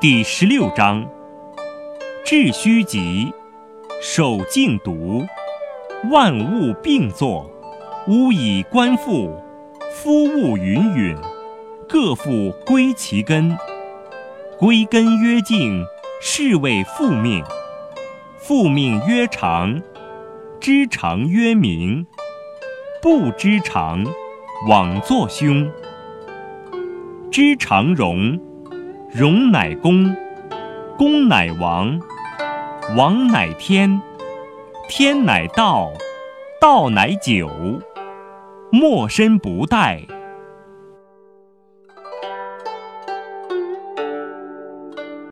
第十六章：致虚极，守静笃，万物并作，吾以观复，夫物芸芸，各复归其根。归根曰静，是谓复命。复命曰长，知常曰明。不知常，枉作凶。知常容。容乃公，公乃王，王乃天，天乃道，道乃久。莫身不殆。